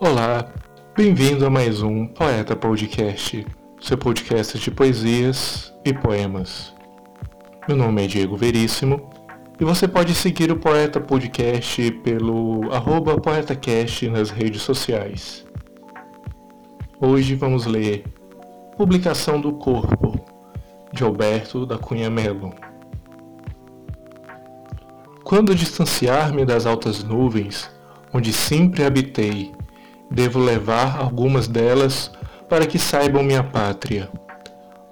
Olá, bem-vindo a mais um Poeta Podcast, seu podcast de poesias e poemas. Meu nome é Diego Veríssimo e você pode seguir o Poeta Podcast pelo arroba poetacast nas redes sociais. Hoje vamos ler Publicação do Corpo, de Alberto da Cunha Melo. Quando distanciar-me das altas nuvens, onde sempre habitei, devo levar algumas delas para que saibam minha pátria.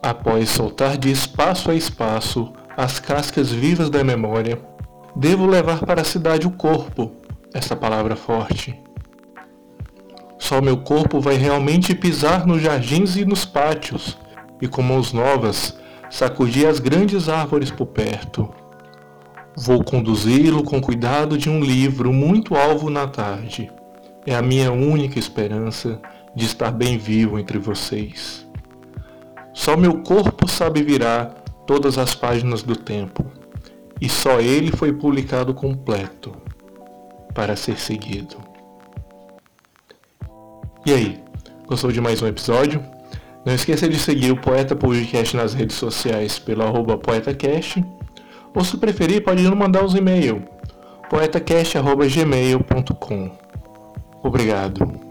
Após soltar de espaço a espaço as cascas vivas da memória, devo levar para a cidade o corpo, essa palavra forte. Só meu corpo vai realmente pisar nos jardins e nos pátios, e com mãos novas sacudir as grandes árvores por perto. Vou conduzi-lo com cuidado de um livro muito alvo na tarde é a minha única esperança de estar bem vivo entre vocês. Só meu corpo sabe virar todas as páginas do tempo, e só ele foi publicado completo para ser seguido. E aí, gostou de mais um episódio? Não esqueça de seguir o Poeta Podcast nas redes sociais pelo arroba poetacast, ou se preferir pode mandar os e-mails poetacast.gmail.com Obrigado.